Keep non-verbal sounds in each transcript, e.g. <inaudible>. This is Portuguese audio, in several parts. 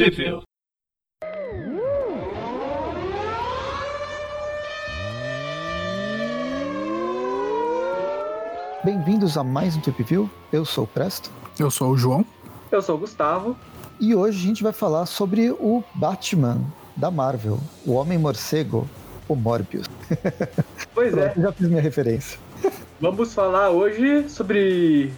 Sheffield. Bem-vindos a mais um Trip View. Eu sou o Presto. Eu sou o João. Eu sou o Gustavo. E hoje a gente vai falar sobre o Batman da Marvel, o Homem Morcego, o Morbius. <laughs> Pois é. Já fiz minha referência. Vamos falar hoje sobre.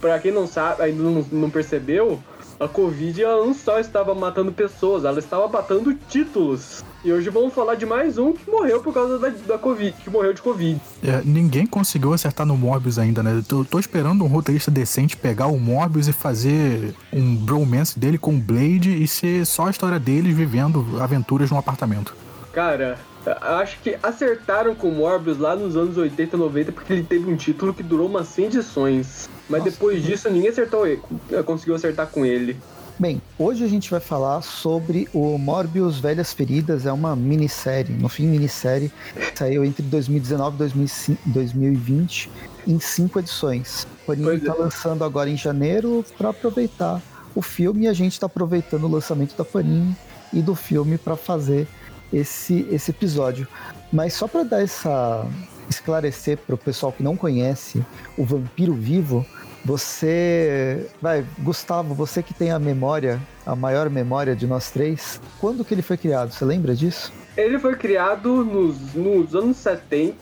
Pra quem não sabe, ainda não percebeu, a Covid ela não só estava matando pessoas, ela estava matando títulos. E hoje vamos falar de mais um que morreu por causa da, da Covid, que morreu de Covid. É, ninguém conseguiu acertar no Morbius ainda, né? Tô, tô esperando um roteirista decente pegar o Morbius e fazer um bromance dele com o Blade e ser só a história deles vivendo aventuras num apartamento. Cara, acho que acertaram com o Morbius lá nos anos 80, 90, porque ele teve um título que durou umas 100 edições. Mas Nossa, depois que- disso, ninguém acertou ele, conseguiu acertar com ele. Bem, hoje a gente vai falar sobre o Morbius Velhas Feridas, é uma minissérie, no fim minissérie, saiu entre 2019 e 2005 2020 em cinco edições. Porém, Pois está é. lançando agora em janeiro para aproveitar o filme e a gente está aproveitando o lançamento da Panini e do filme para fazer esse, esse episódio. Mas só para dar essa esclarecer para o pessoal que não conhece o Vampiro Vivo, você, vai, Gustavo, você que tem a memória, a maior memória de nós três, quando que ele foi criado? Você lembra disso? Ele foi criado nos, nos anos 70,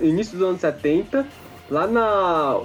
início dos anos 70, lá na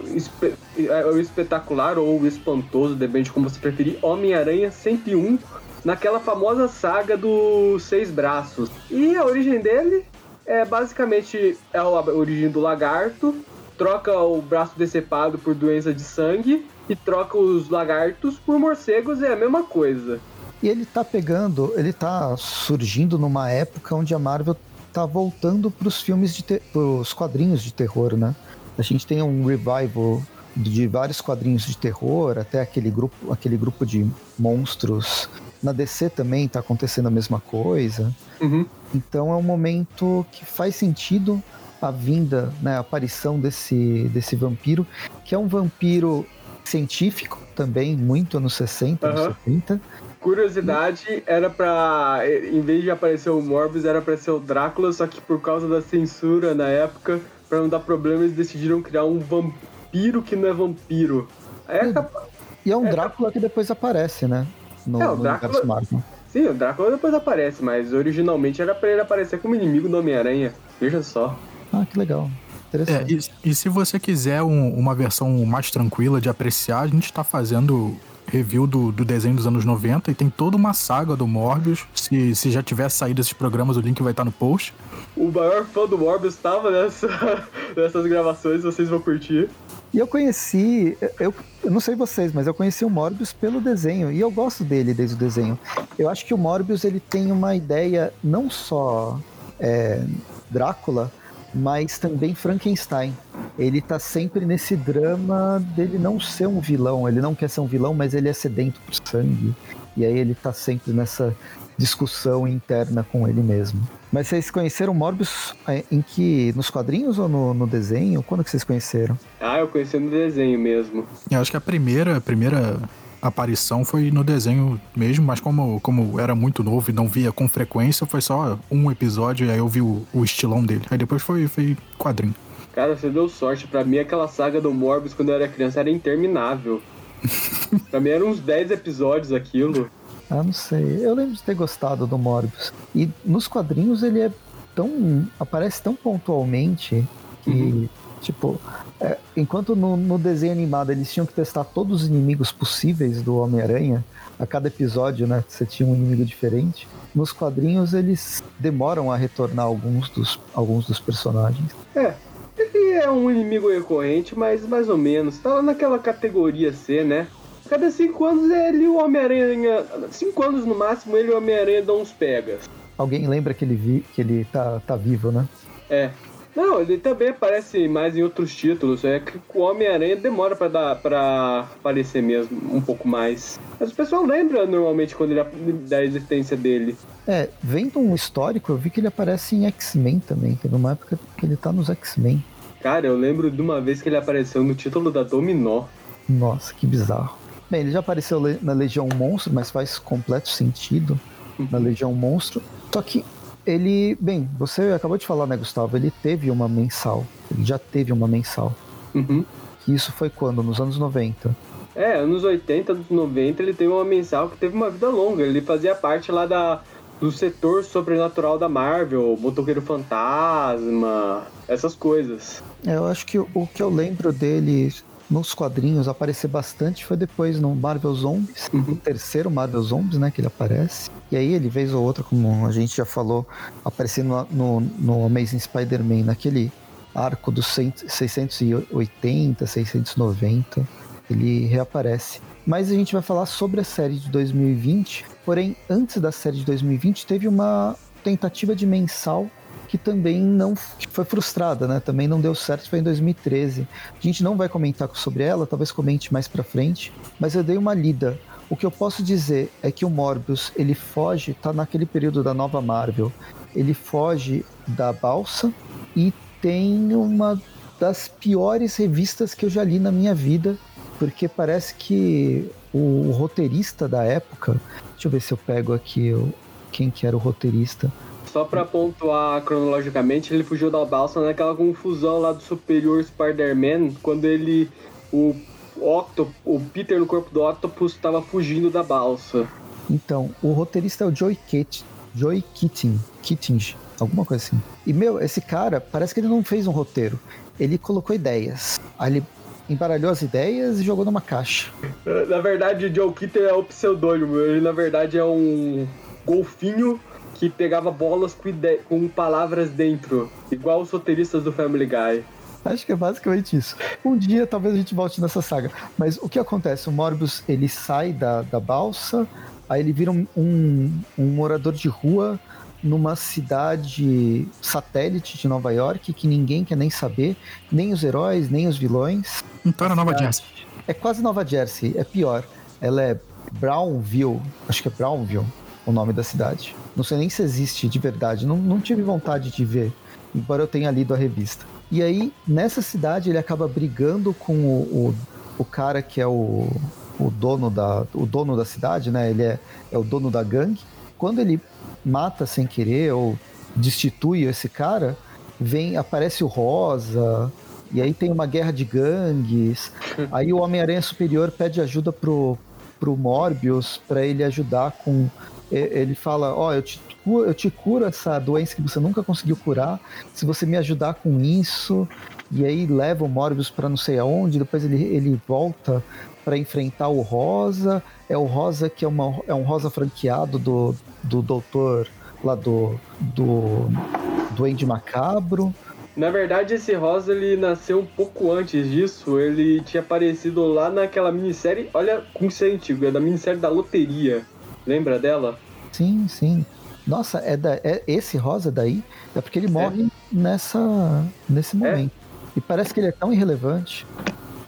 é, o espetacular ou o espantoso, depende como você preferir, Homem-Aranha 101, naquela famosa saga dos seis braços. E a origem dele é basicamente é a origem do lagarto, troca o braço decepado por doença de sangue e troca os lagartos por morcegos, é a mesma coisa. E ele tá pegando, ele tá surgindo numa época onde a Marvel tá voltando pros filmes de te- pros quadrinhos de terror, né? A gente tem um revival de vários quadrinhos de terror, até aquele grupo, aquele grupo de monstros. Na DC também tá acontecendo a mesma coisa. Uhum. Então é um momento que faz sentido a vinda, né, a aparição desse, desse vampiro, que é um vampiro científico também, muito anos 60, anos Aham. 70. Curiosidade, era pra. Em vez de aparecer o Morbius, era pra ser o Drácula, só que por causa da censura na época, pra não dar problema, eles decidiram criar um vampiro que não é vampiro. Hum. acaba- E é um É, Drácula que depois aparece, né? No, É, o no Drácula- universo Marvel. Sim, o Drácula depois aparece, mas originalmente era pra ele aparecer como inimigo do Homem-Aranha. Veja só. Ah, que legal. É, Interessante. e, e se você quiser um- uma versão mais tranquila de apreciar, a gente tá fazendo review do, do desenho dos anos 90 e tem toda uma saga do Morbius. Se, se já tiver saído esses programas, o link vai estar no post. O maior fã do Morbius estava nessa, <laughs> nessas gravações, vocês vão curtir. E eu conheci, eu, eu não sei vocês, mas eu conheci o Morbius pelo desenho. E eu gosto dele desde o desenho. Eu acho que o Morbius ele tem uma ideia não só é, Drácula, mas também Frankenstein. Ele tá sempre nesse drama dele não ser um vilão. Ele não quer ser um vilão, mas ele é sedento por sangue. E aí ele tá sempre nessa discussão interna com ele mesmo. Mas vocês conheceram o Morbius é, em que? Nos quadrinhos ou no, no desenho? Quando que vocês conheceram? Ah, eu conheci no desenho mesmo. Eu acho que a primeira, a primeira aparição foi no desenho mesmo, mas como, como era muito novo e não via com frequência, foi só um episódio e aí eu vi o, o estilão dele. Aí depois foi, foi quadrinho. Cara, você deu sorte. Pra mim, aquela saga do Morbius quando eu era criança era interminável. <laughs> pra mim eram uns 10 episódios aquilo. Ah, não sei. Eu lembro de ter gostado do Morbius. E nos quadrinhos ele é tão. aparece tão pontualmente que, tipo, é, enquanto no, no desenho animado eles tinham que testar todos os inimigos possíveis do Homem-Aranha, a cada episódio, né? Você tinha um inimigo diferente. Nos quadrinhos eles demoram a retornar alguns dos, alguns dos personagens. É, ele é um inimigo recorrente, mas mais ou menos. Tá naquela categoria C, né? Cada 5 anos ele e o Homem-Aranha. 5 anos no máximo, ele e o Homem-Aranha dão uns pegas. Alguém lembra que ele, vi, que ele tá, tá vivo, né? É. Não, ele também aparece mais em outros títulos. É que o Homem-Aranha demora pra dar para aparecer mesmo, um pouco mais. Mas o pessoal lembra normalmente quando ele da existência dele. É, vendo um histórico, eu vi que ele aparece em X-Men também. Teve uma época que ele tá nos X-Men. Cara, eu lembro de uma vez que ele apareceu no título da Dominó. Nossa, que bizarro. Bem, ele já apareceu na Legião Monstro, mas faz completo sentido na uhum. Legião Monstro. Só que ele, bem, você acabou de falar, né, Gustavo? Ele teve uma mensal. Ele já teve uma mensal. Uhum. Isso foi quando? Nos anos 90. É, anos 80, anos 90, ele teve uma mensal que teve uma vida longa. Ele fazia parte lá da, do setor sobrenatural da Marvel, Motoqueiro Fantasma, essas coisas. É, eu acho que o que eu lembro dele nos quadrinhos aparecer bastante foi depois no Marvel Zombies, uhum. o terceiro Marvel Zombies, né, que ele aparece. E aí ele, vez ou outra, como a gente já falou, aparecendo no, no Amazing Spider-Man, naquele arco dos 680, 690, ele reaparece. Mas a gente vai falar sobre a série de 2020, porém, antes da série de 2020, teve uma tentativa de mensal que também não foi frustrada, né? Também não deu certo, foi em 2013. A gente não vai comentar sobre ela, talvez comente mais para frente, mas eu dei uma lida. O que eu posso dizer é que o Morbius, ele foge, tá naquele período da nova Marvel, ele foge da balsa e tem uma das piores revistas que eu já li na minha vida, porque parece que o, o roteirista da época, deixa eu ver se eu pego aqui o, quem que era o roteirista, só pra pontuar cronologicamente, ele fugiu da balsa naquela confusão lá do Superior Spider-Man, quando ele. O, Octo, o Peter no corpo do Octopus estava fugindo da balsa. Então, o roteirista é o Joey Kit, Joey Keating, Keating, alguma coisa assim. E, meu, esse cara, parece que ele não fez um roteiro. Ele colocou ideias. Aí ele embaralhou as ideias e jogou numa caixa. Na verdade, o Joe Keating é o pseudônimo. Ele, na verdade, é um golfinho que pegava bolas com, com palavras dentro, igual os roteiristas do Family Guy. Acho que é basicamente isso. Um dia talvez a gente volte nessa saga. Mas o que acontece? O Morbius ele sai da, da balsa, aí ele vira um, um, um morador de rua numa cidade satélite de Nova York que ninguém quer nem saber, nem os heróis, nem os vilões. Então era Nova Jersey. É quase Nova Jersey, é pior. Ela é Brownville, acho que é Brownville o nome da cidade. Não sei nem se existe de verdade, não, não tive vontade de ver, embora eu tenha lido a revista. E aí, nessa cidade, ele acaba brigando com o, o, o cara que é o, o, dono da, o dono da cidade, né? Ele é, é o dono da gangue. Quando ele mata sem querer ou destitui esse cara, vem aparece o Rosa, e aí tem uma guerra de gangues. <laughs> Aí o Homem-Aranha Superior pede ajuda pro, pro Morbius para ele ajudar com ele fala: Ó, oh, eu, te, eu te curo essa doença que você nunca conseguiu curar, se você me ajudar com isso. E aí leva o Morbius para não sei aonde, depois ele, ele volta para enfrentar o Rosa. É o Rosa que é, uma, é um Rosa franqueado do, do doutor lá do, do Duende Macabro. Na verdade, esse Rosa ele nasceu um pouco antes disso. Ele tinha aparecido lá naquela minissérie. Olha como isso é antigo, é da minissérie da loteria. Lembra dela? Sim, sim. Nossa, é, da, é esse rosa daí? É porque ele morre é. nessa nesse é. momento. É. E parece que ele é tão irrelevante.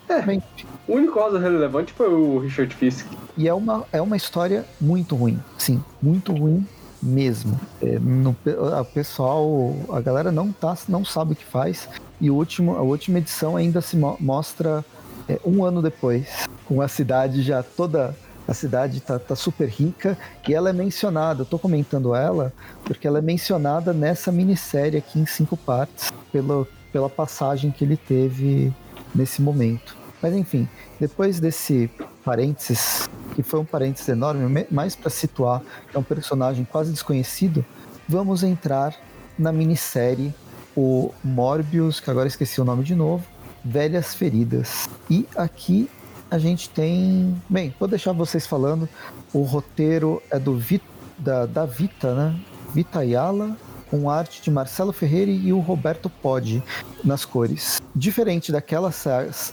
É. Bem, o único rosa relevante foi o Richard Fisk. E é uma, é uma história muito ruim. Sim, muito ruim mesmo. É, no, a pessoal, a galera não, tá, não sabe o que faz. E o último, a última edição ainda se mo mostra é, um ano depois, com a cidade já toda a cidade tá, tá super rica e ela é mencionada. Eu tô comentando ela porque ela é mencionada nessa minissérie aqui em cinco partes pela, pela passagem que ele teve nesse momento. Mas enfim, depois desse parênteses, que foi um parênteses enorme, mais para situar que é um personagem quase desconhecido, vamos entrar na minissérie o Morbius, que agora esqueci o nome de novo, Velhas Feridas. E aqui a gente tem. Bem, vou deixar vocês falando. O roteiro é do Vit, da, da Vita, né? Vita Ayala, com arte de Marcelo Ferreira e o Roberto Podi nas cores. Diferente daquela,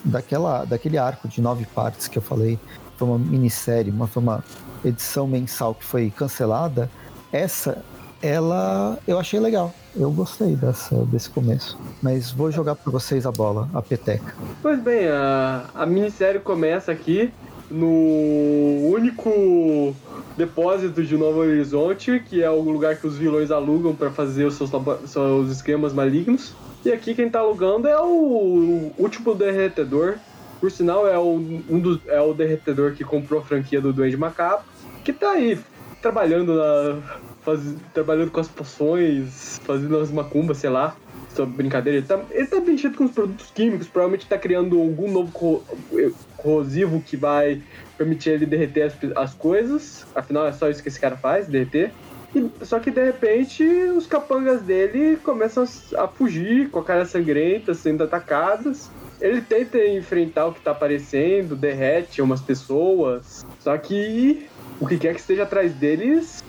daquela, daquele arco de nove partes que eu falei, foi uma minissérie, uma, foi uma edição mensal que foi cancelada. Essa ela eu achei legal. Eu gostei dessa, desse começo. Mas vou jogar para vocês a bola, a peteca. Pois bem, a, a minissérie começa aqui no único depósito de Novo Horizonte, que é o lugar que os vilões alugam para fazer os seus, seus esquemas malignos. E aqui quem tá alugando é o último derretedor, Por sinal, é o, um dos, é o derretedor que comprou a franquia do Duende Macabro, que tá aí trabalhando na. Faz, trabalhando com as poções, fazendo as macumbas, sei lá. Sobre brincadeira, ele tá, ele tá mexendo com os produtos químicos, provavelmente tá criando algum novo co corrosivo que vai permitir ele derreter as, as coisas. Afinal, é só isso que esse cara faz, derreter. E, só que de repente os capangas dele começam a fugir com a cara sangrenta, sendo atacados. Ele tenta enfrentar o que tá aparecendo, derrete umas pessoas. Só que o que quer que esteja atrás deles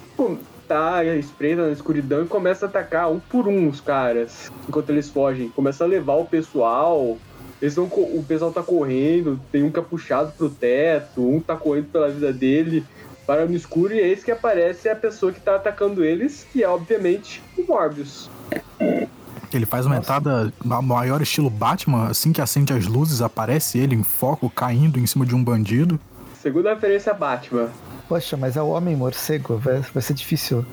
tá espreita na escuridão e começa a atacar um por um os caras. Enquanto eles fogem. Começa a levar o pessoal. Eles vão, o pessoal tá correndo, tem um que é puxado pro teto, um tá correndo pela vida dele, para no escuro, e é esse que aparece a pessoa que tá atacando eles, que é obviamente o Morbius. Ele faz uma entrada maior estilo Batman, assim que acende as luzes, aparece ele em foco, caindo em cima de um bandido. Segunda referência a Batman. Poxa, mas é o Homem Morcego, vai, vai ser difícil.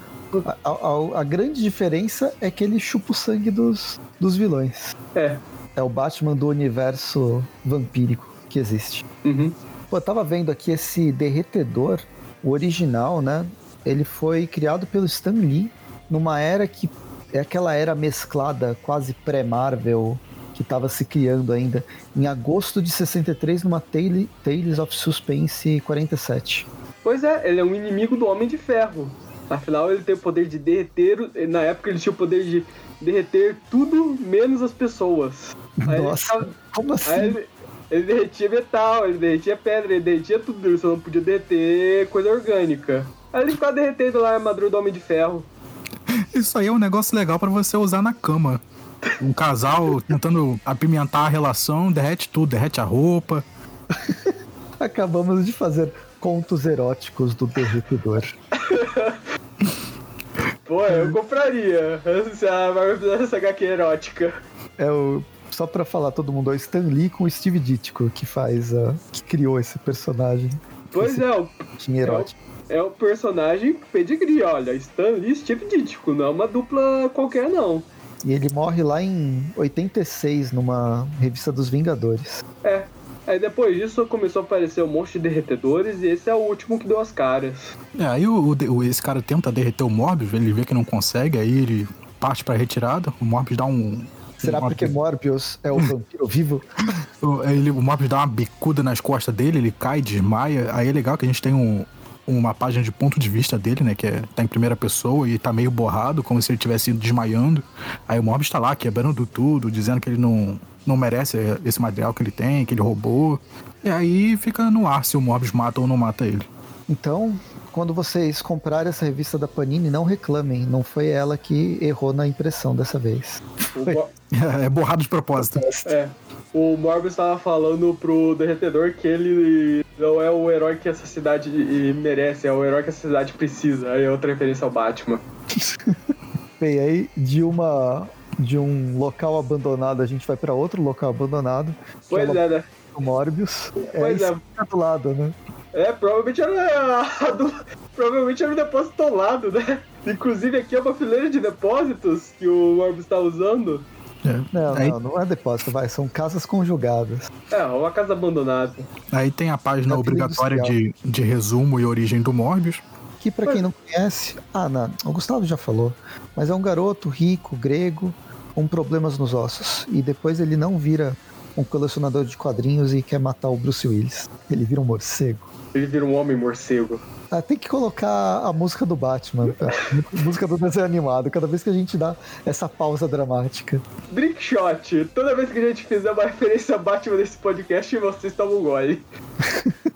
A, a, a, grande diferença é que ele chupa o sangue dos, dos vilões. É. É o Batman do universo vampírico que existe. Uhum. Pô, eu tava vendo aqui esse derretedor, o original, né? Ele foi criado pelo Stan Lee numa era que é aquela era mesclada, quase pré-Marvel, que estava se criando ainda, em agosto de 63, numa Tales of Suspense 47. Pois é, ele é um inimigo do Homem de Ferro. Afinal, ele tem o poder de derreter. Na época, ele tinha o poder de derreter tudo menos as pessoas. Aí Nossa, ele, como assim? Ele, ele, derretia metal, ele derretia pedra, ele derretia tudo, ele só não podia derreter coisa orgânica. Aí ele ficava derretendo lá a armadura do Homem de Ferro. Isso aí é um negócio legal para você usar na cama. Um casal tentando apimentar a relação, derrete tudo, derrete a roupa. <laughs> Acabamos de fazer contos eróticos do derretedor. <laughs> Pô, eu compraria se a Marvel fizesse essa HQ erótica. É o. Só pra falar todo mundo, é o Stan Lee com o Steve Ditko, que faz a. que criou esse personagem. Pois esse é, o. erótico. É o, é o personagem pedigree, olha. Stan Lee e Steve Ditko, não é uma dupla qualquer, não. E ele morre lá em 86, numa revista dos Vingadores. É, Aí depois disso começou a aparecer um monte de derretedores e esse é o último que deu as caras. É, aí o, o, esse cara tenta derreter o Morbius, ele vê que não consegue, aí ele parte pra retirada, o Morbius dá um. Será porque Morbius é o vampiro vivo? <laughs> Ele, o Morbius dá uma bicuda nas costas dele, ele cai, desmaia. Aí é legal que a gente tem um, uma página de ponto de vista dele, né? Que é, tá em primeira pessoa e tá meio borrado, como se ele tivesse ido desmaiando. Aí o Morbius tá lá quebrando tudo, dizendo que ele não, não merece esse material que ele tem, que ele roubou. E aí fica no ar se o Morbius mata ou não mata ele. Então, quando vocês comprarem essa revista da Panini, não reclamem. Não foi ela que errou na impressão dessa vez. <laughs> É borrado de propósito. É. O Morbius estava falando pro Derretedor que ele não é o herói que essa cidade merece, é o herói que essa cidade precisa. Aí é outra referência ao Batman. <laughs> Bem, aí de uma de um local abandonado, a gente vai para outro local abandonado. Pois é, é, né? O Morbius. Pois é. é. do lado, né? É, provavelmente era <laughs> do, provavelmente era um depósito ao lado, né? Inclusive aqui é uma fileira de depósitos que o Morbius está usando. É. Não, Aí... não, não é depósito, vai, são casas conjugadas. É, uma casa abandonada. Aí tem a página é obrigatória de, de resumo e origem do Morbius. Que para quem não conhece, ah, não, o Gustavo já falou, mas é um garoto rico, grego, com problemas nos ossos. E depois ele não vira um colecionador de quadrinhos e quer matar o Bruce Willis. Ele vira um morcego. Ele vira um homem morcego. Ah, tem que colocar a música do Batman, tá? música do desenho animado, cada vez que a gente dá essa pausa dramática. Drink shot. Toda vez que a gente fizer uma referência a Batman nesse podcast, vocês tomam um gole. <laughs>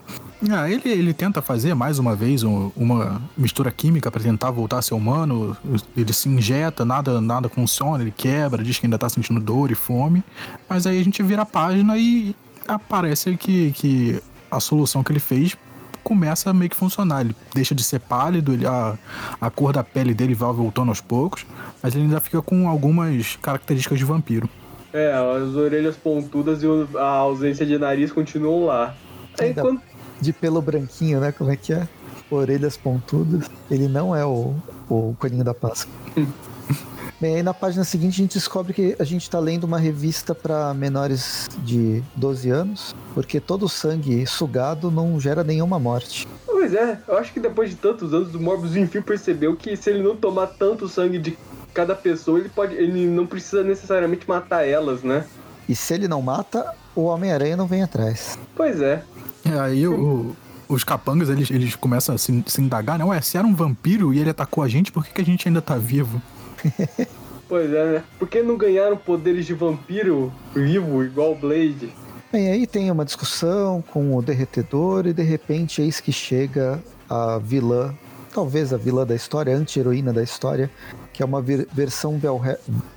Ah, ele, ele tenta fazer mais uma vez uma mistura química para tentar voltar a ser humano. Ele se injeta, nada, nada funciona, ele quebra, diz que ainda tá sentindo dor e fome. Mas aí a gente vira a página e aparece que, que a solução que ele fez começa a meio que funcionar. Ele deixa de ser pálido, ele, a, a cor da pele dele vai voltando aos poucos, mas ele ainda fica com algumas características de vampiro. É, as orelhas pontudas e a ausência de nariz continuam lá. Aí, quando, de pelo branquinho, né? Como é que é? Orelhas pontudas. Ele não é o, o coelhinho da Páscoa. <laughs> Bem, aí na página seguinte a gente descobre que a gente está lendo uma revista para menores de 12 anos, porque todo sangue sugado não gera nenhuma morte. Pois é, eu acho que depois de tantos anos, o Morbius enfim percebeu que se ele não tomar tanto sangue de cada pessoa, ele pode. ele não precisa necessariamente matar elas, né? E se ele não mata, o Homem-Aranha não vem atrás. Pois é. É, aí o, os capangas, eles, eles começam a se, se indagar, né? Ué, se era um vampiro e ele atacou a gente, por que, que a gente ainda tá vivo? <laughs> Pois é, né? Por que não ganharam poderes de vampiro vivo, igual o Blade? Bem, aí tem uma discussão com o derretedor e de repente eis que chega a vilã, talvez a vilã da história, a anti-heroína da história, que é uma ver- versão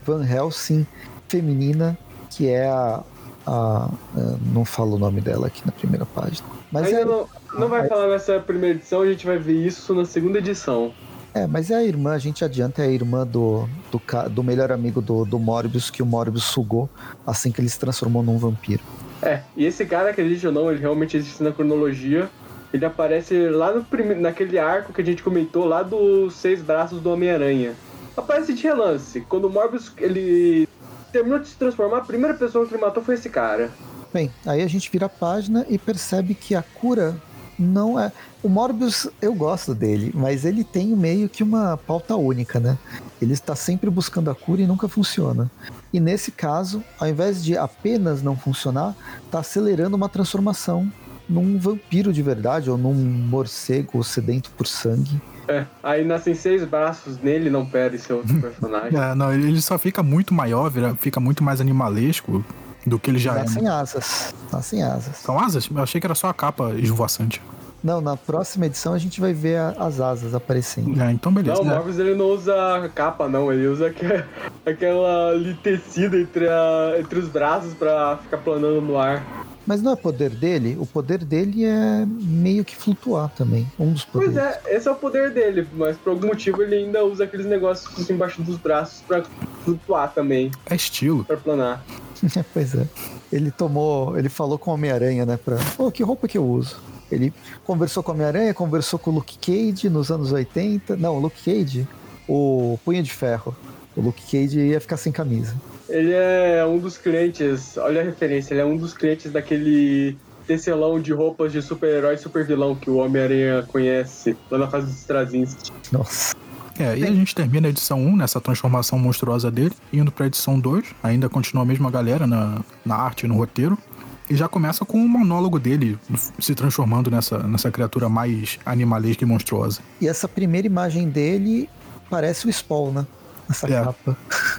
Van Helsing feminina, que é a, a- a- Não falo o nome dela aqui na primeira página. Mas Ainda é, não, não vai falar nessa primeira edição, a gente vai ver isso na segunda edição. É, mas é a irmã, a gente adianta, é a irmã do, do, do melhor amigo do, do Morbius, que o Morbius sugou assim que ele se transformou num vampiro. É, e esse cara, acredite ou não, ele realmente existe na cronologia. Ele aparece lá no prime... naquele arco que a gente comentou, lá dos seis braços do Homem-Aranha. Aparece de relance. Quando o Morbius ele terminou de se transformar, a primeira pessoa que ele matou foi esse cara. Bem, aí a gente vira a página e percebe que a cura não é. O Morbius, eu gosto dele, mas ele tem meio que uma pauta única, né? Ele está sempre buscando a cura e nunca funciona. E nesse caso, ao invés de apenas não funcionar, está acelerando uma transformação num vampiro de verdade ou num morcego sedento por sangue. É, aí nascem seis braços nele, não perde seu outro <laughs> personagem. É, não, ele só fica muito maior, vira- fica muito mais animalesco do que ele já é. Nascem asas. Nascem asas. São asas? Eu achei que era só a capa esvoaçante. Não, na próxima edição a gente vai ver a- as asas aparecendo. É, então beleza. Não, o né? Morbius ele não usa capa, não. Ele usa aque- aquela ali tecida entre, a- entre os braços pra ficar planando no ar. Mas não é poder dele, o poder dele é meio que flutuar também. Um dos poderes. Pois é, esse é o poder dele, mas por algum motivo ele ainda usa aqueles negócios embaixo dos braços pra flutuar também, É estilo. pra planar. <laughs> pois é. Ele tomou, ele falou com o Homem-Aranha, né? Pra, pô, que roupa que eu uso? Ele conversou com o Homem-Aranha, conversou com o Luke Cage nos anos 80. Não, o Luke Cage, o Punho de Ferro. O Luke Cage ia ficar sem camisa. Ele é um dos clientes, olha a referência, ele é um dos clientes daquele tecelão de roupas de super-herói e super-vilão que o Homem-Aranha conhece lá na fase dos Straczynski. Nossa. É, e a gente termina a edição 1 nessa transformação monstruosa dele, indo pra edição 2, ainda continua a mesma galera na, na arte e no roteiro. E já começa com um monólogo dele se transformando nessa, nessa criatura mais animalesca e monstruosa. E essa primeira imagem dele parece o Spawn, né? Essa É. capa.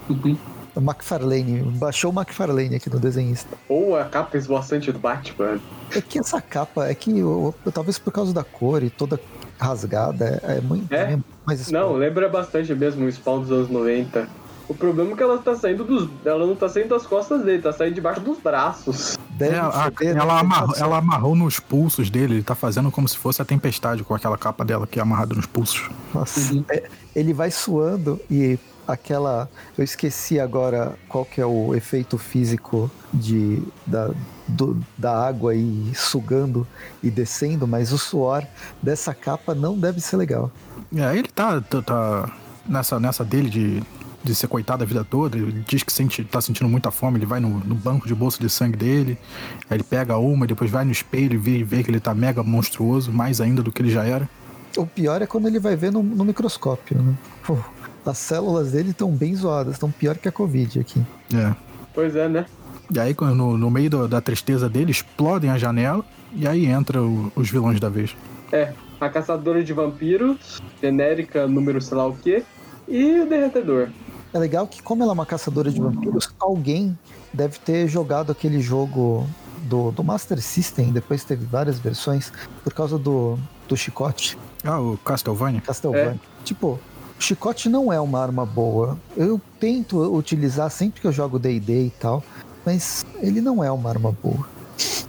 O <laughs> McFarlane, baixou o McFarlane aqui no desenhista. Ou a capa esvoaçante do Batman. É que essa capa, é que o- o- talvez por causa da cor e toda rasgada, é, é muito É? é mais Não, lembra bastante mesmo o Spawn dos anos 90. O problema é que ela tá saindo dos. Ela não tá saindo das costas dele, tá saindo debaixo dos braços. Deve É, a- ser, né? ela, amarrou, ela amarrou nos pulsos dele, ele tá fazendo como se fosse a tempestade com aquela capa dela que é amarrada nos pulsos. Nossa, Uhum. é, ele vai suando e aquela. Eu esqueci agora qual que é o efeito físico de, da, do- da água e sugando e descendo, mas o suor dessa capa não deve ser legal. É, ele tá, tá, tá nessa, nessa dele de, de ser coitado a vida toda, ele diz que sente, tá sentindo muita fome, ele vai no, no banco de bolsa de sangue dele, aí ele pega uma e depois vai no espelho e vê, vê que ele tá mega monstruoso, mais ainda do que ele já era. O pior é quando ele vai ver no, no microscópio, né? Pô, as células dele estão bem zoadas, estão pior que a Covid aqui. É. Pois é, né? E aí, no, no meio do- da tristeza dele, explodem a janela e aí entra o- os vilões da vez. É, a caçadora de vampiros, genérica, número sei lá o quê, e o derretedor. É legal que, como ela é uma caçadora de vampiros, alguém deve ter jogado aquele jogo do, do Master System, depois teve várias versões, por causa do, do chicote, Ah, o Castlevania? Castlevania. Tipo, o chicote não é uma arma boa. Eu tento utilizar sempre que eu jogo D&D e tal, mas ele não é uma arma boa,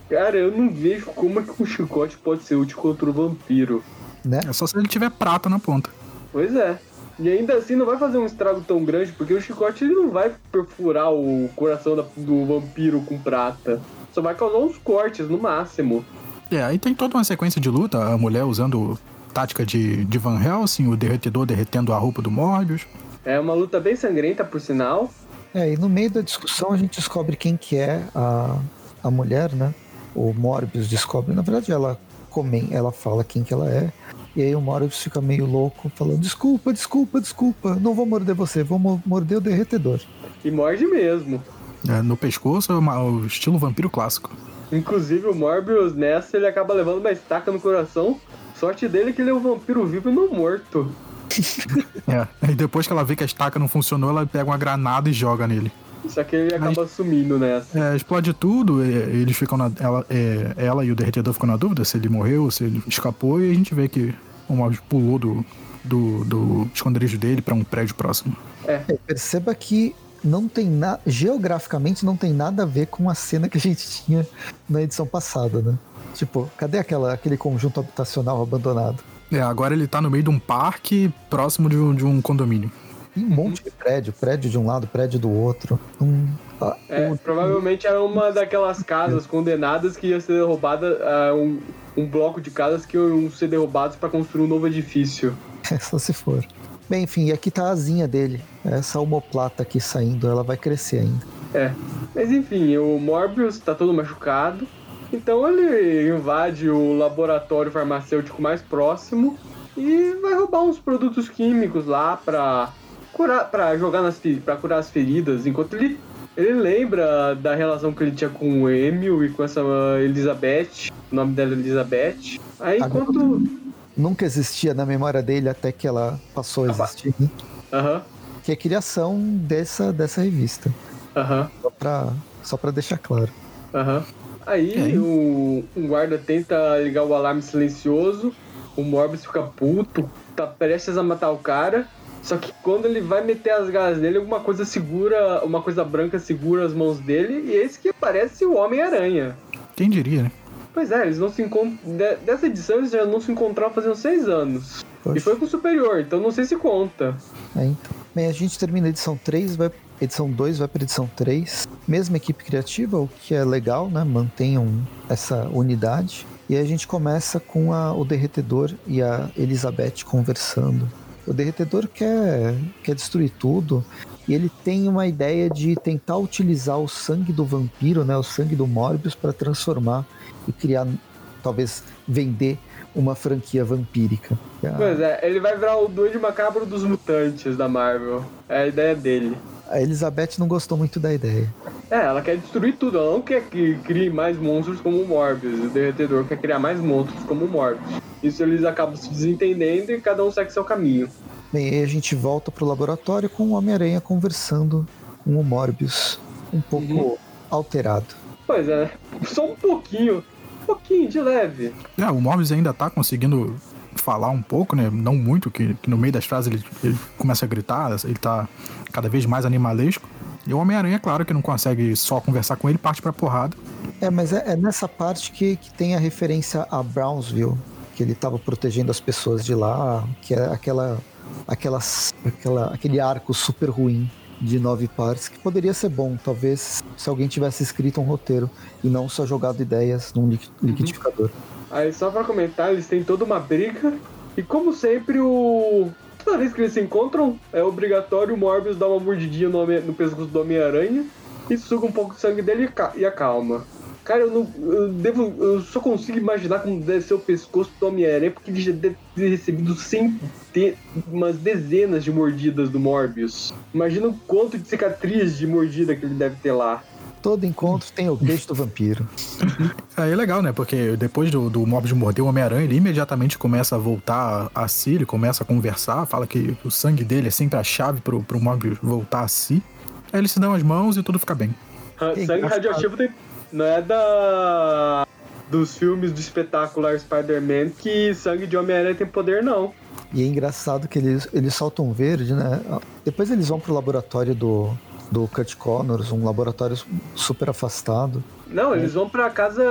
Cara, eu não vejo como é que um chicote pode ser útil contra o vampiro. né? É só se ele tiver prata na ponta. Pois é. E ainda assim não vai fazer um estrago tão grande, porque o chicote ele não vai perfurar o coração da- do vampiro com prata. Só vai causar uns cortes no máximo. É, aí tem toda uma sequência de luta, a mulher usando tática de, de Van Helsing, o derretedor derretendo a roupa do Morbius. É uma luta bem sangrenta, por sinal. É, e no meio da discussão a gente descobre quem que é a, a mulher, né? O Morbius descobre, na verdade ela comem, ela fala quem que ela é. E aí o Morbius fica meio louco, falando: desculpa, desculpa, desculpa, não vou morder você, vou morder o derretedor. E morde mesmo. É, no pescoço é o estilo vampiro clássico. Inclusive o Morbius nessa ele acaba levando uma estaca no coração. Sorte dele é que ele é um vampiro vivo e não morto. <laughs> é, e depois que ela vê que a estaca não funcionou, ela pega uma granada e joga nele. Só que ele acaba Mas, sumindo nessa. É, explode tudo, eles ficam na, ela, é, ela e o derretedor ficam na dúvida se ele morreu, se ele escapou, e a gente vê que o Morbius pulou do, do, do esconderijo dele para um prédio próximo. É. é. Perceba que não tem nada. Geograficamente não tem nada a ver com a cena que a gente tinha na edição passada, né? Tipo, cadê aquela, aquele conjunto habitacional abandonado? É, agora ele tá no meio de um parque próximo de um, de um condomínio. E um monte de prédio, prédio de um lado, prédio do outro. Um, é, provavelmente era uma daquelas casas condenadas que ia ser derrubada, uh, um, um bloco de casas que iam ser derrubados para construir um novo edifício. <laughs> É, só se for. Bem, enfim, aqui tá a asinha dele. Essa homoplata aqui saindo, ela vai crescer ainda. É. Mas enfim, o Morbius tá todo machucado. Então ele invade o laboratório farmacêutico mais próximo e vai roubar uns produtos químicos lá pra curar, para jogar nas para curar as feridas, enquanto ele ele lembra da relação que ele tinha com o Emil e com essa Elizabeth, o nome dela é Elizabeth. Aí enquanto nunca existia na memória dele até que ela passou a existir, né? Uhum. Que é a criação dessa dessa revista. Uhum. Só para só para deixar claro. Aham. Uhum. Aí é. o, um guarda tenta ligar o alarme silencioso, o Morbius fica puto, tá prestes a matar o cara. Só que quando ele vai meter as garras nele, alguma coisa segura, uma coisa branca segura as mãos dele, e esse que parece o Homem-Aranha. Quem diria, né? Pois é, eles não se encontram. Dessa edição eles já não se encontraram fazendo seis anos. Poxa. E foi com o Superior, então não sei se conta. É, então. Bem, a gente termina a edição 3, vai edição 2 vai para edição 3. Mesma equipe criativa, o que é legal, né? Mantenham essa unidade. E aí a gente começa com a, o Derretedor e a Elizabeth conversando. O Derretedor quer, quer destruir tudo e ele tem uma ideia de tentar utilizar o sangue do vampiro, né, o sangue do Morbius, para transformar e criar, talvez vender uma franquia vampírica. Pois é, ele vai virar o Duende Macabro dos Mutantes da Marvel. É a ideia dele. A Elizabeth não gostou muito da ideia. É, ela quer destruir tudo. Ela não quer que crie mais monstros como o Morbius. O Derretedor quer criar mais monstros como o Morbius. Isso eles acabam se desentendendo e cada um segue seu caminho. Bem, aí a gente volta pro laboratório com o Homem-Aranha conversando com o Morbius. Um pouco uhum. alterado. Pois é, <laughs> só um pouquinho. Um pouquinho, de leve. É, o Morbius ainda tá conseguindo falar um pouco, né? Não muito, que, que no meio das frases ele, ele, começa a gritar, ele tá cada vez mais animalesco. E o Homem-Aranha, claro, que não consegue só conversar com ele, parte pra porrada. É, mas é, é nessa parte que, que tem a referência a Brownsville, que ele tava protegendo as pessoas de lá, que é aquela, aquela, aquela, aquele arco super ruim de nove partes, que poderia ser bom, talvez, se alguém tivesse escrito um roteiro e não só jogado ideias num liquidificador. Uhum. Aí só pra comentar, eles têm toda uma briga. E como sempre, o. Toda vez que eles se encontram, é obrigatório o Morbius dar uma mordidinha no, no pescoço do Homem-Aranha e suga um pouco de sangue dele e acalma. Cara, eu não. Eu, devo, eu só consigo imaginar como deve ser o pescoço do Homem-Aranha, porque ele já deve ter recebido umas dezenas de mordidas do Morbius. Imagina o quanto de cicatriz de mordida que ele deve ter lá todo encontro tem o beijo do vampiro. <laughs> Aí é legal, né? Porque depois do, do Mob de morder o Homem-Aranha, ele imediatamente começa a voltar a si, ele começa a conversar, fala que o sangue dele é sempre a chave pro, pro Mob voltar a si. Aí eles se dão as mãos e tudo fica bem. sangue radioativo tem, não é da dos filmes do espetacular Spider-Man que sangue de Homem-Aranha tem poder, não. E é engraçado que eles, eles soltam verde, né? Depois eles vão pro laboratório do, do Kurt Connors, um laboratório super afastado. Não, eles vão para a casa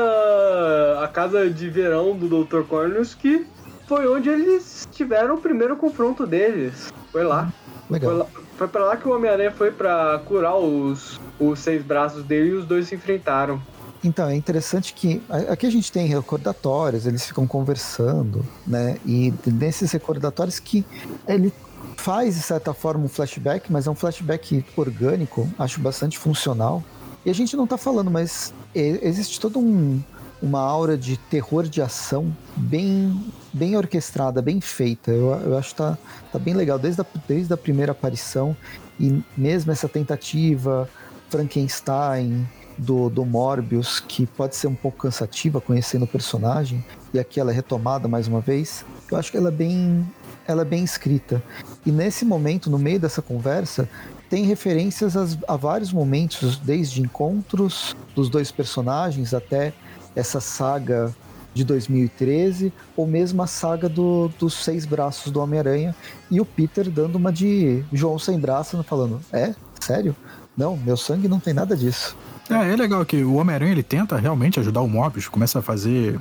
a casa de verão do Dr. Connors que foi onde eles tiveram o primeiro confronto deles. Foi lá. Legal. Foi, lá, foi pra lá que o Homem-Aranha foi para curar os, os seis braços dele e os dois se enfrentaram. Então, é interessante que aqui a gente tem recordatórios, eles ficam conversando, né? E nesses recordatórios que ele faz, de certa forma, um flashback, mas é um flashback orgânico, acho bastante funcional. E a gente não tá falando, mas existe todo um, uma aura de terror de ação bem bem orquestrada, bem feita. Eu, eu acho que tá, tá bem legal, desde a, desde a primeira aparição e mesmo essa tentativa Frankenstein do, do Morbius, que pode ser um pouco cansativa conhecendo o personagem, e aqui ela é retomada mais uma vez, eu acho que ela é bem, ela é bem escrita. E nesse momento, no meio dessa conversa, tem referências a, a vários momentos, desde encontros dos dois personagens até essa saga de 2013, ou mesmo a saga do, dos seis braços do Homem-Aranha, e o Peter dando uma de João sem braço, falando: É? Sério? Não, meu sangue não tem nada disso. É, é legal que o Homem-Aranha ele tenta realmente ajudar o Morbius, começa a fazer.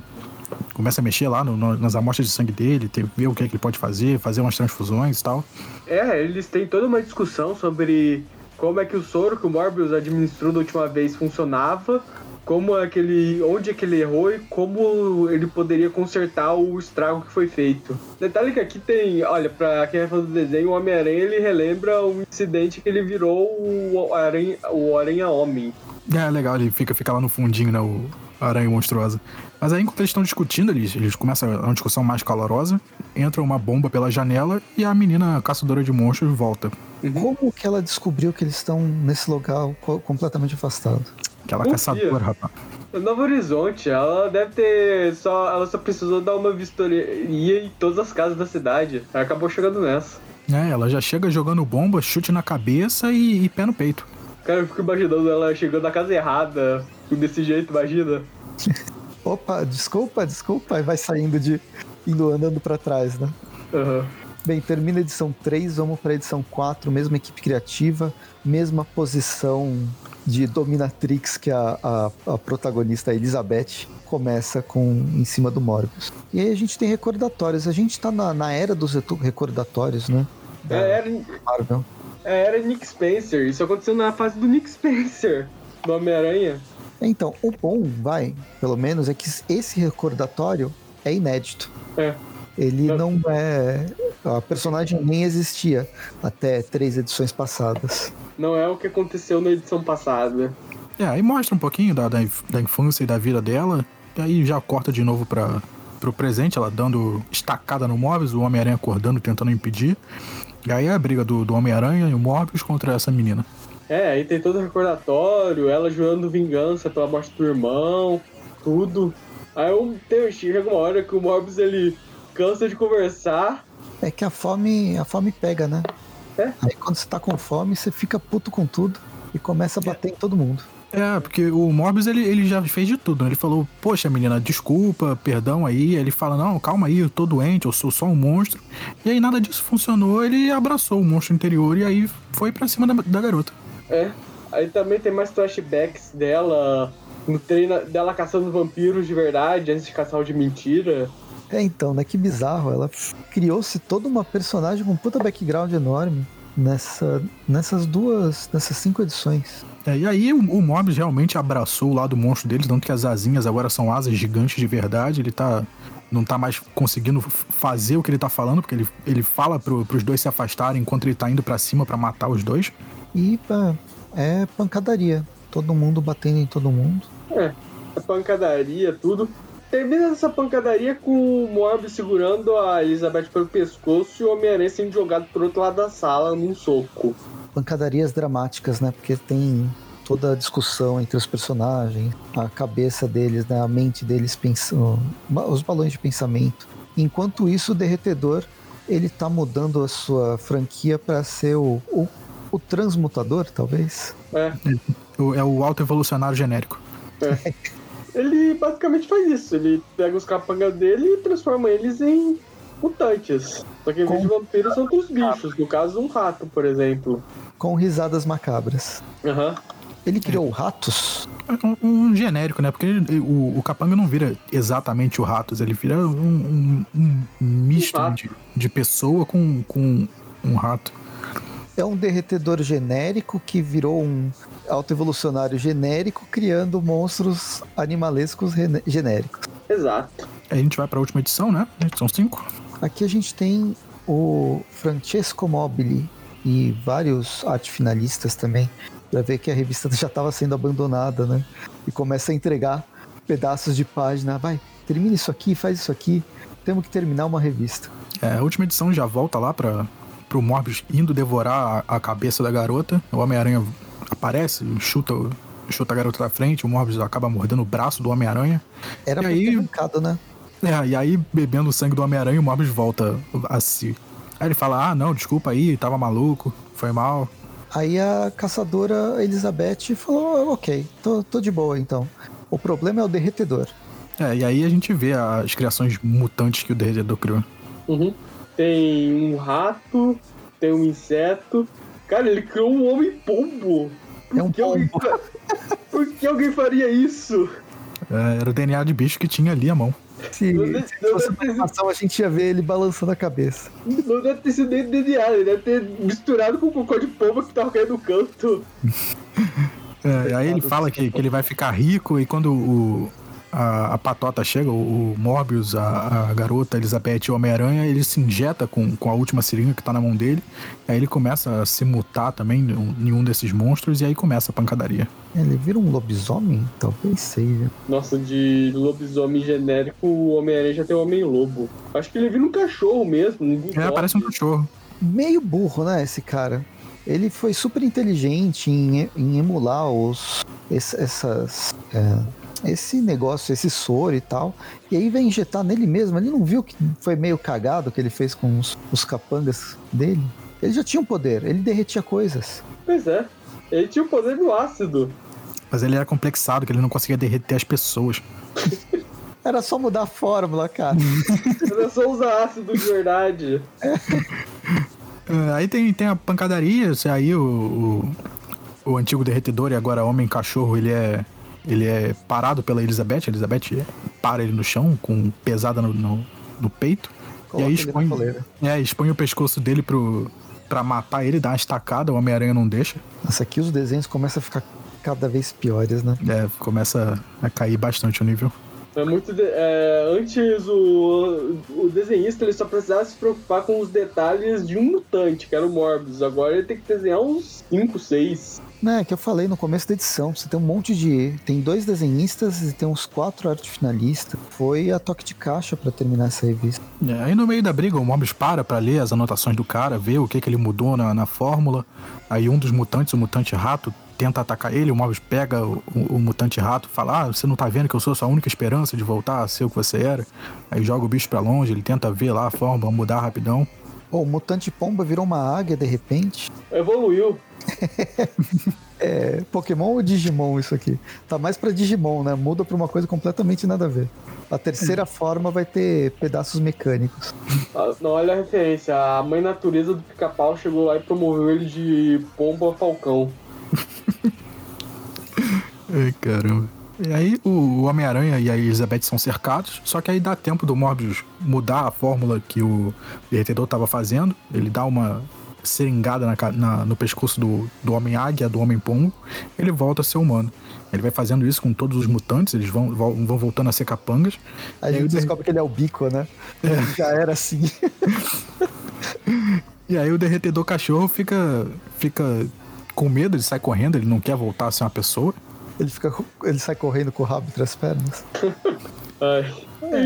Começa a mexer lá no, no, nas amostras de sangue dele, ter, ver o que, é que ele pode fazer, fazer umas transfusões e tal. É, eles têm toda uma discussão sobre como é que o soro que o Morbius administrou da última vez funcionava, como aquele, onde é que ele errou e como ele poderia consertar o estrago que foi feito. Detalhe que aqui tem, olha, para quem vai fazer o desenho, o Homem-Aranha ele relembra um incidente que ele virou o Aranha, o Aranha Homem. É, legal, ele fica, fica lá no fundinho, né? O aranha monstruosa. Mas aí, enquanto eles estão discutindo, eles, eles começam uma discussão mais calorosa, entra uma bomba pela janela e a menina caçadora de monstros volta. Uhum. Como que ela descobriu que eles estão nesse lugar completamente afastado? Aquela Confia. caçadora, rapaz. Novo Horizonte, ela deve ter só. Ela só precisou dar uma vistoria em todas as casas da cidade. Ela acabou chegando nessa. É, ela já chega jogando bomba, chute na cabeça e, e pé no peito. Cara, eu fico imaginando ela chegando na casa errada, desse jeito, imagina. <laughs> Opa, desculpa, desculpa, e vai saindo de. indo andando para trás, né? Uhum. Bem, termina a edição 3, vamos para a edição 4, mesma equipe criativa, mesma posição de dominatrix que a, a, a protagonista Elizabeth começa com em cima do Morbius. E aí a gente tem recordatórios, a gente tá na, na era dos recordatórios, né? Da é, era, Marvel. É, era Nick Spencer. Isso aconteceu na fase do Nick Spencer, do Homem-Aranha. Então, o bom, vai, pelo menos, é que esse recordatório é inédito. É. Ele não é. A personagem nem existia até três edições passadas. Não é o que aconteceu na edição passada. É, aí mostra um pouquinho da, da, da infância e da vida dela. E aí já corta de novo para pro presente, ela dando estacada no Móveis, o Homem-Aranha acordando, tentando impedir. E aí é a briga do, do Homem-Aranha e o Morbius contra essa menina. É, aí tem todo o recordatório, ela jurando vingança pela morte do irmão, tudo. Aí eu, tem, chega uma hora que o Morbius ele cansa de conversar. É que a fome, a fome pega, né? É. Aí quando você tá com fome, você fica puto com tudo e começa a bater é. em todo mundo. É, porque o Morbius ele, ele já fez de tudo. Né? Ele falou, poxa, menina, desculpa, perdão aí. Ele fala, não, calma aí, eu tô doente, eu sou só um monstro. E aí nada disso funcionou, ele abraçou o monstro interior e aí foi pra cima da, da garota. É. Aí também tem mais flashbacks dela no treino dela caçando vampiros de verdade antes de caçar o de mentira. É, então, né? Que bizarro. Ela criou-se toda uma personagem com um puta background enorme nessa, nessas duas, nessas cinco edições. É, e aí o, o Mobius realmente abraçou o lado monstro deles, tanto que as asinhas agora são asas gigantes de verdade, ele tá não tá mais conseguindo fazer o que ele tá falando, porque ele, ele fala pro, pros dois se afastarem enquanto ele tá indo para cima para matar os dois. E pá, é pancadaria. Todo mundo batendo em todo mundo. É, é pancadaria, tudo. Termina essa pancadaria com o Morbius segurando a Elizabeth pelo pescoço e o Homem-Aranha sendo jogado pro outro lado da sala num soco pancadarias dramáticas, né? Porque tem toda a discussão entre os personagens, a cabeça deles, né? a mente deles pensando, os balões de pensamento. Enquanto isso, o Derretedor ele tá mudando a sua franquia para ser o, o, o, transmutador, talvez. É. É o alto evolucionário genérico. É. ele basicamente faz isso. Ele pega os capangas dele e transforma eles em mutantes. Só que em vez de vampiros são outros bichos. No caso, um rato, por exemplo. Com risadas macabras. Aham. Uhum. Ele criou ratos? Um, um, genérico, né? Porque ele, o, o capanga não vira exatamente o ratos, ele vira um, um, um misto um de, de pessoa com, com um rato. É um derretedor genérico que virou um autoevolucionário genérico, criando monstros animalescos genéricos. Exato. A gente vai para a última edição, né? Edição 5. Aqui a gente tem o Francesco Mobili e vários arte finalistas também, para ver que a revista <laughs> já estava sendo abandonada, né? E começa a entregar pedaços de página. Vai, termina isso aqui, faz isso aqui. Temos que terminar uma revista. É, a última edição já volta lá para pro Morbius indo devorar a, a cabeça da garota. O Homem-Aranha aparece, chuta, chuta a garota da frente, o Morbius acaba mordendo o braço do Homem-Aranha. Era E aí- arrancado, né? É, e aí, bebendo o sangue do Homem-Aranha, o Morbius volta a si. Aí ele fala: Ah, não, desculpa aí, tava maluco, foi mal. Aí a caçadora Elizabeth falou: Ok, tô, tô de boa então. O problema é o derretedor. É, e aí a gente vê as criações mutantes que o Derretedor criou. Uhum. Tem um rato, tem um inseto. Cara, ele criou um homem pombo. Por É um que alguém pombo. fa- Por que alguém faria isso? É, era o DNA de bicho que tinha ali a mão. Se, deve- se fosse uma animação, a gente ia ver ele balançando a cabeça. Não deve ter sido nem DNA, ele deve ter misturado com o cocô de pomba que tava caindo no canto. <laughs> É, aí ele fala que, que ele vai ficar rico e quando o, a, a patota chega, o, o Morbius, a, a garota, Elizabeth e o Homem-Aranha, ele se injeta com, com a última seringa que tá na mão dele. Aí ele começa a se mutar também em um desses monstros e aí começa a pancadaria. Ele vira um lobisomem? Talvez seja. Nossa, de lobisomem genérico, o Homem-Aranha já tem o Homem-Lobo. Acho que ele vira um cachorro mesmo, um É, parece um cachorro. Meio burro, né, esse cara? Ele foi super inteligente em, em emular os, ess- essas. é, esse negócio, esse soro e tal. E aí vai injetar nele mesmo. Ele não viu que foi meio cagado o que ele fez com os, os capangas dele? Ele já tinha um poder, ele derretia coisas. Pois é. Ele tinha o poder do ácido. Mas ele era complexado, que ele não conseguia derreter as pessoas. <laughs> Era só mudar a fórmula, cara. <laughs> Ele só usa ácido de verdade. É, aí tem, tem a pancadaria, se aí o, o, o antigo derretedor e agora homem-cachorro, ele é, ele é parado pela Elizabeth. A Elizabeth para ele no chão, com pesada no, no, no peito. Coloca e aí expõe, é, expõe o pescoço dele pro, pra matar ele, dá uma estacada, o Homem-Aranha não deixa. Nossa, aqui os desenhos começam a ficar cada vez piores, né? É, começa a cair bastante o nível. É muito. de- é, antes o, o desenhista ele só precisava se preocupar com os detalhes de um mutante, que era o Morbius. Agora ele tem que desenhar uns 5, 6. Né, que eu falei no começo da edição, você tem um monte de. Tem dois desenhistas e tem uns quatro arte finalistas. Foi a toque de caixa pra terminar essa revista. É, aí no meio da briga, o Mobius para pra ler as anotações do cara, ver o que, que ele mudou na, na fórmula. Aí um dos mutantes, o mutante rato, tenta atacar ele. O Mobius pega o, o- o mutante rato fala: Ah, você não tá vendo que eu sou a sua única esperança de voltar a ser o que você era? Aí joga o bicho pra longe, ele tenta ver lá a fórmula, mudar rapidão. Pô, o mutante pomba virou uma águia de repente. Evoluiu. <laughs> É Pokémon ou Digimon isso aqui? Tá mais pra Digimon, né? Muda pra uma coisa completamente nada a ver. A terceira forma vai ter pedaços mecânicos. Não, olha a referência. A mãe natureza do pica-pau chegou lá e promoveu ele de pomba falcão. <laughs> Ai, caramba. E aí o Homem-Aranha e a Elizabeth são cercados, só que aí dá tempo do Morbius mudar a fórmula que o derretedor tava fazendo. Ele dá uma seringada na na- no pescoço do, do Homem-Águia, do Homem-Pombo, ele volta a ser humano. Ele vai fazendo isso com todos os mutantes, eles vão, vão, vão voltando a ser capangas. A aí gente o der- descobre que ele é o bico, né? Já era assim. <laughs> E aí o derretedor cachorro fica, fica com medo, ele sai correndo, ele não quer voltar a ser uma pessoa. Ele, fica, ele sai correndo com o rabo entre as pernas. <laughs> Ai.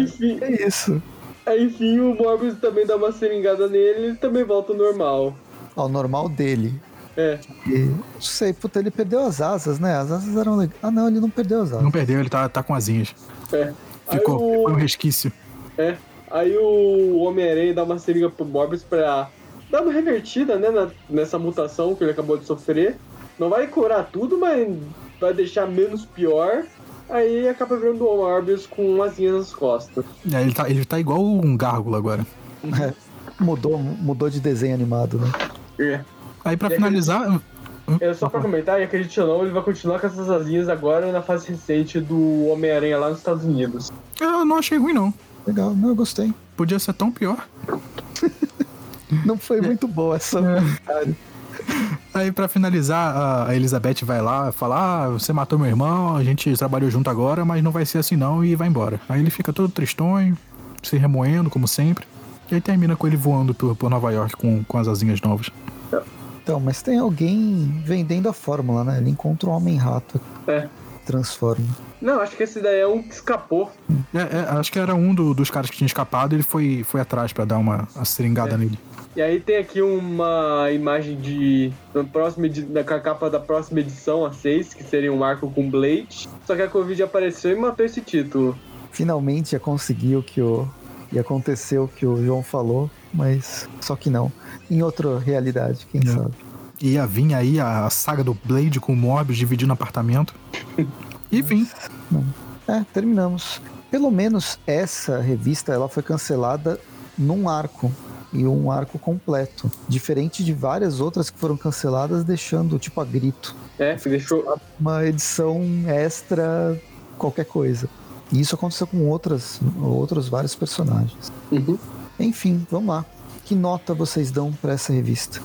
Enfim, É isso. aí, enfim, o Morbius também dá uma seringada nele e ele também volta ao normal. Ao normal dele. É. E, não sei, puta, ele perdeu as asas, né? As asas eram legais. Ah, não, ele não perdeu as asas. Não perdeu, ele tá, tá com asinhas. É. Ficou, aí ficou um o, resquício. é. Aí o Homem-Aranha dá uma seringa pro Morbius pra dar uma revertida, né, na- nessa mutação que ele acabou de sofrer. Não vai curar tudo, mas vai deixar menos pior. Aí acaba virando o Morbius com asinhas nas costas. Aí ele tá, ele tá igual um gárgula agora. É, mudou, mudou de desenho animado, né? É. Aí pra E finalizar. É só pra comentar, e acredite ou não, ele vai continuar com essas asinhas agora na fase recente do Homem-Aranha lá nos Estados Unidos. Eu não achei ruim, não. Legal, não, eu gostei. Podia ser tão pior. <laughs> Não foi muito boa essa É. Aí pra finalizar, a- Elizabeth vai lá falar: Ah, você matou meu irmão, a gente trabalhou junto agora, mas não vai ser assim não, e vai embora. Aí ele fica todo tristonho, se remoendo, como sempre. E aí termina com ele voando por, por Nova York com, com as asinhas novas. Então, mas tem alguém vendendo a fórmula, né? Ele encontra um homem-rato. É. Transforma. Não, acho que esse daí é um que escapou. É, é, acho que era um do- dos caras que tinha escapado e ele foi, foi atrás pra dar uma, uma seringada É. nele. E aí tem aqui uma imagem de. Da, próxima, da capa da próxima edição, a 6, que seria um arco com Blade. Só que a Covid apareceu e matou esse título. Finalmente ia conseguir o que o. ia acontecer o que o João falou, mas só que não. Em outra realidade, quem É. sabe. Ia vir aí a, a saga do Blade com o Morbius dividindo apartamento. <laughs> Enfim, É, terminamos. Pelo menos essa revista ela foi cancelada num arco. E um arco completo. Diferente de várias outras que foram canceladas, deixando tipo a grito. É, deixou. Uma edição extra, qualquer coisa. E isso aconteceu com outras, outros vários personagens. Uhum. Enfim, vamos lá. Que nota vocês dão pra essa revista?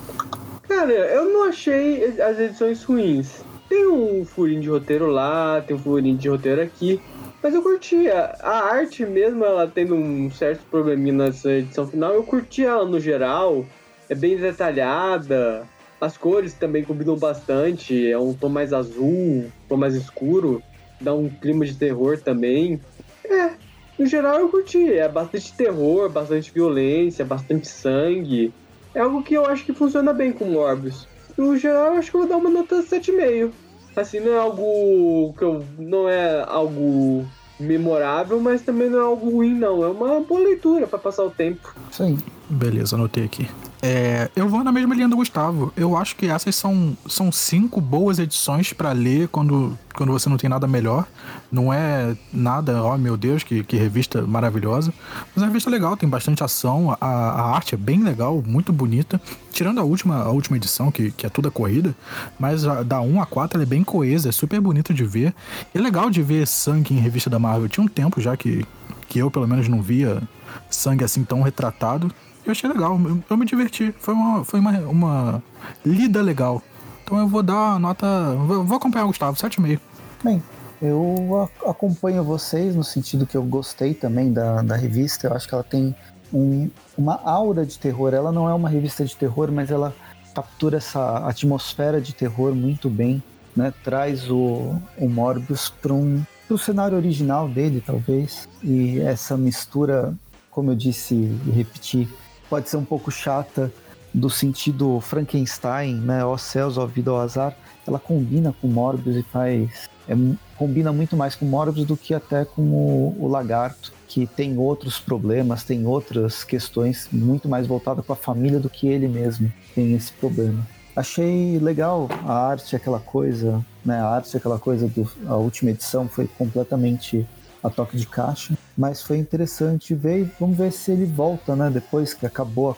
Cara, eu não achei as edições ruins. Tem um furinho de roteiro lá, tem um furinho de roteiro aqui. Mas eu curti. A, a arte mesmo, ela tendo um certo probleminha nessa edição final, eu curti ela no geral. É bem detalhada. As cores também combinam bastante. É um tom mais azul, um tom mais escuro. Dá um clima de terror também. É, no geral eu curti. É bastante terror, bastante violência, bastante sangue. É algo que eu acho que funciona bem com Morbius. No geral, eu acho que eu vou dar uma nota 7,5. Assim, não é algo que eu. Não é algo memorável, mas também não é algo ruim, não. É uma boa leitura pra passar o tempo. Aí. Beleza, anotei aqui. É, eu vou na mesma linha do Gustavo. Eu acho que essas são, são cinco boas edições pra ler quando, quando você não tem nada melhor. Não é nada, ó meu Deus, que, que revista maravilhosa. Mas é uma revista legal, tem bastante ação. A, a arte é bem legal, muito bonita. Tirando a última, a última edição, que, que é toda corrida. Mas a, da 1 a 4 ela é bem coesa, é super bonito de ver. É legal de ver sangue em revista da Marvel. Tinha um tempo já que, que eu, pelo menos, não via sangue assim tão retratado. Eu achei legal, eu, eu me diverti. Foi uma, foi uma, uma lida legal. Então eu vou dar nota. Vou, acompanhar o Gustavo, 7,5. Bem, eu acompanho vocês no sentido que eu gostei também da, da revista. Eu acho que ela tem um- uma aura de terror. Ela não é uma revista de terror, mas ela captura essa atmosfera de terror muito bem. Né? Traz o, o Morbius para um pro cenário original dele, talvez. E essa mistura, como eu disse e repeti, pode ser um pouco chata do sentido Frankenstein, né? Ó céus, ó vida, ó azar. Ela combina com Morbius e faz é combina muito mais com Morbius do que até com o, o Lagarto, que tem outros problemas, tem outras questões muito mais voltadas para a família do que ele mesmo tem esse problema. Achei legal a arte, aquela coisa, né? A arte, aquela coisa do a última edição foi completamente a toque de caixa, mas foi interessante ver. e Vamos ver se ele volta, né? Depois que acabou a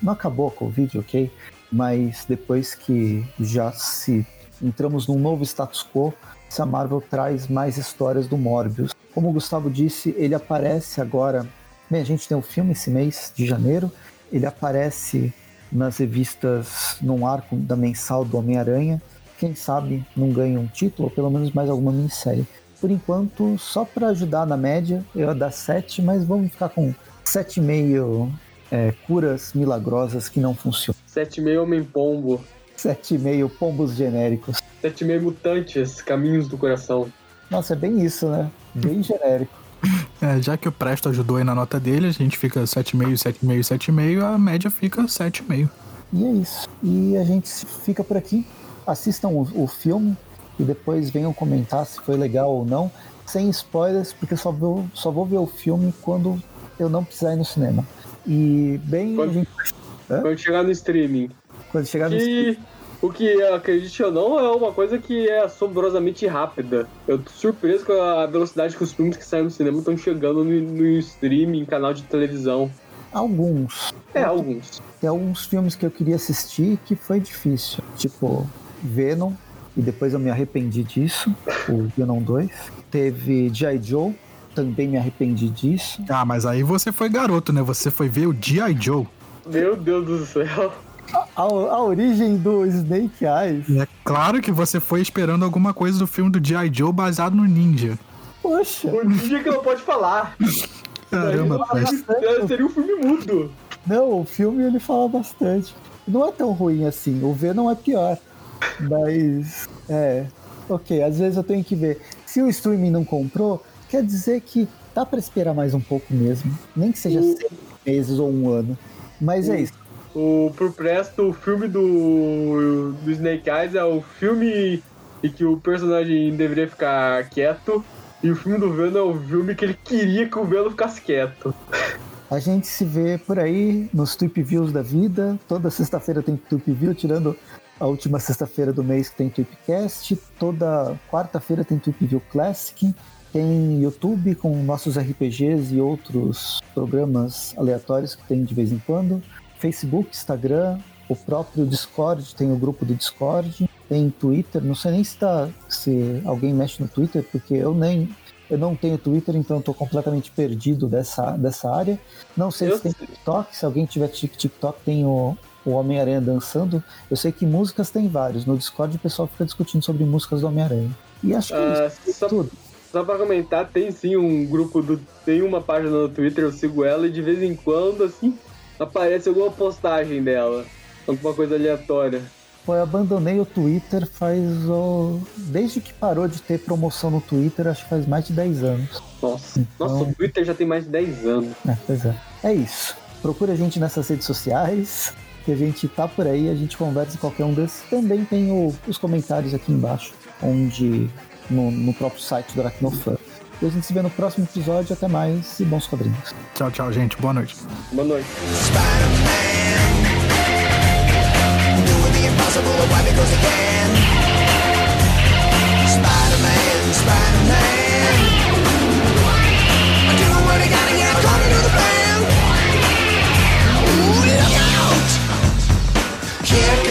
não acabou a Covid, ok? Mas depois que já se entramos num novo status quo, se a Marvel traz mais histórias do Morbius. Como o Gustavo disse, ele aparece agora. Bem, a gente tem o filme esse mês de janeiro. Ele aparece nas revistas num arco da mensal do Homem-Aranha. Quem sabe não ganha um título, ou pelo menos mais alguma minissérie. Por enquanto, só para ajudar na média, eu ia dar 7, mas vamos ficar com 7,5 é, curas milagrosas que não funcionam. 7,5 Homem-Pombo. 7,5 pombos genéricos. 7,5 Mutantes, Caminhos do Coração. Nossa, é bem isso, né? Bem genérico. <laughs> É, já que o Presto ajudou aí na nota dele, a gente fica 7,5, 7,5, 7,5, a média fica 7,5. E é isso. E a gente fica por aqui. Assistam o, o filme e depois venham comentar se foi legal ou não. Sem spoilers, porque só vou, só vou ver o filme quando eu não precisar ir no cinema. E bem, Quando- gente, Quando chegar no streaming. quando chegar no Que o que, acredite ou não, é uma coisa que é assombrosamente rápida. Eu tô surpreso com a velocidade que os filmes que saem no cinema estão chegando no, no streaming, canal de televisão. alguns. É, alguns. Tem alguns filmes que eu queria assistir que foi difícil. Tipo, Venom, e depois eu me arrependi disso. O Venom 2. Teve G.I. Joe, também me arrependi disso. Ah, mas aí você foi garoto, né? Você foi ver o G.I. Joe. Meu Deus do céu. A, a origem do Snake Eyes. É claro que você foi esperando alguma coisa do filme do G.I. Joe baseado no Ninja. Poxa, Um dia que não pode falar. <laughs> Caramba, Daí Presto. não- Seria um filme mudo. Não, o filme ele fala bastante. Não é tão ruim assim. O V não é pior. Mas. É. Ok, às vezes eu tenho que ver. Se o streaming não comprou, quer dizer que dá para esperar mais um pouco mesmo. Nem que seja seis meses ou um ano. Mas é isso. O, pro Presto, o filme do, do Snake Eyes é o filme em que o personagem deveria ficar quieto. E o filme do Venom é o filme que ele queria que o Venom ficasse quieto. A gente se vê por aí nos Tweep Views da vida. Toda sexta-feira tem Tweep View, tirando a última sexta-feira do mês que tem Tweepcast. Toda quarta-feira tem Tweep View Classic. Tem YouTube com nossos RPGs e outros programas aleatórios que tem de vez em quando. Facebook, Instagram, o próprio Discord, tem o grupo do Discord, tem Twitter, não sei nem se, tá, se alguém mexe no Twitter, porque eu nem eu não tenho Twitter, então estou completamente perdido dessa, dessa área. Não sei eu se tem TikTok, se alguém tiver TikTok, tem o, o Homem-Aranha dançando. Eu sei que músicas tem vários. No Discord o pessoal fica discutindo sobre músicas do Homem-Aranha. E acho que uh, isso, só, tudo. Só pra comentar, tem sim um grupo do. Tem uma página no Twitter, eu sigo ela e de vez em quando, assim, aparece alguma postagem dela. Alguma coisa aleatória. Pô, eu abandonei o Twitter faz. Oh, desde que parou de ter promoção no Twitter, acho que faz mais de 10 anos. Nossa, então... Nossa o Twitter já tem mais de 10 anos. É, pois é. É isso. Procura a gente nessas redes sociais, que a gente tá por aí, a gente conversa em qualquer um desses. Também tem o, os comentários aqui embaixo, onde no, no próprio site do Aracnofan. E a gente se vê no próximo episódio. Até mais e bons quadrinhos. Tchau, tchau, gente. Boa noite. Boa noite. Spider-Man, Spider-Man I do what I gotta, I'm coming to the Yeah.